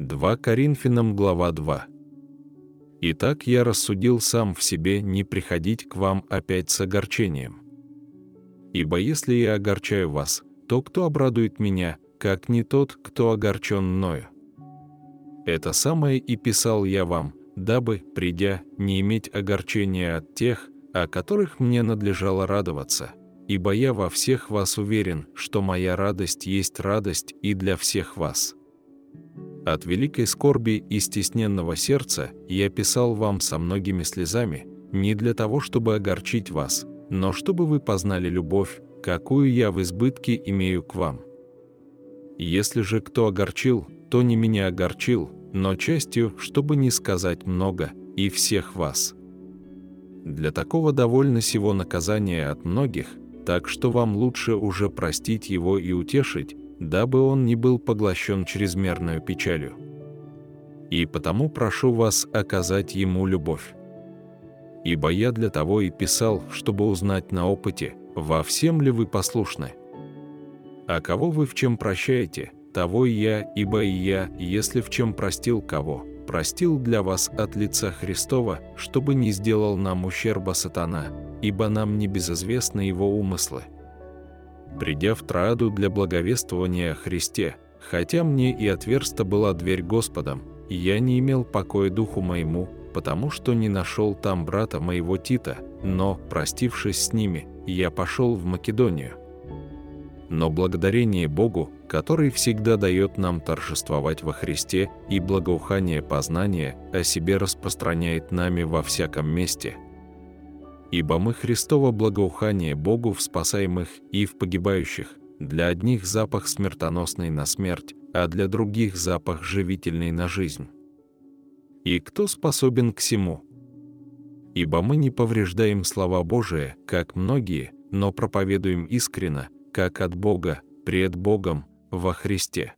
2 Коринфянам глава 2. Итак, я рассудил сам в себе не приходить к вам опять с огорчением. Ибо если я огорчаю вас, то кто обрадует меня, как не тот, кто огорчен мною? Это самое и писал я вам, дабы, придя, не иметь огорчения от тех, о которых мне надлежало радоваться, ибо я во всех вас уверен, что моя радость есть радость и для всех вас. От великой скорби и стесненного сердца я писал вам со многими слезами, не для того, чтобы огорчить вас, но чтобы вы познали любовь, какую я в избытке имею к вам. Если же кто огорчил, то не меня огорчил, но частью, чтобы не сказать много, и всех вас. Для такого довольно сего наказания от многих, так что вам лучше уже простить его и утешить, дабы он не был поглощен чрезмерной печалью. И потому прошу вас оказать ему любовь. Ибо я для того и писал, чтобы узнать на опыте, во всем ли вы послушны. А кого вы в чем прощаете, того и я, ибо и я, если в чем простил кого, простил для вас от лица Христова, чтобы не сделал нам ущерба сатана, ибо нам не безызвестны его умыслы придя в Трааду для благовествования о Христе, хотя мне и отверста была дверь Господом, я не имел покоя духу моему, потому что не нашел там брата моего Тита, но, простившись с ними, я пошел в Македонию. Но благодарение Богу, который всегда дает нам торжествовать во Христе и благоухание познания о себе распространяет нами во всяком месте – Ибо мы Христово благоухание Богу в спасаемых и в погибающих, для одних запах смертоносный на смерть, а для других запах живительный на жизнь. И кто способен к всему? Ибо мы не повреждаем слова Божие, как многие, но проповедуем искренно, как от Бога, пред Богом, во Христе.